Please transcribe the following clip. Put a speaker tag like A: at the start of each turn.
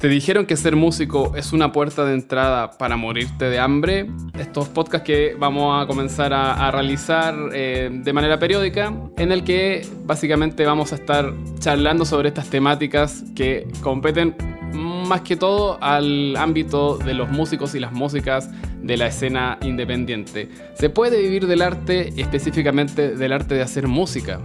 A: ¿Te dijeron que ser músico es una puerta de entrada para morirte de hambre? Estos podcasts que vamos a comenzar a, realizar eh, de manera periódica, en el que básicamente vamos a estar charlando sobre estas temáticas que competen más que todo al ámbito de los músicos y las músicas de la escena independiente. ¿Se puede vivir del arte, específicamente del arte de hacer música?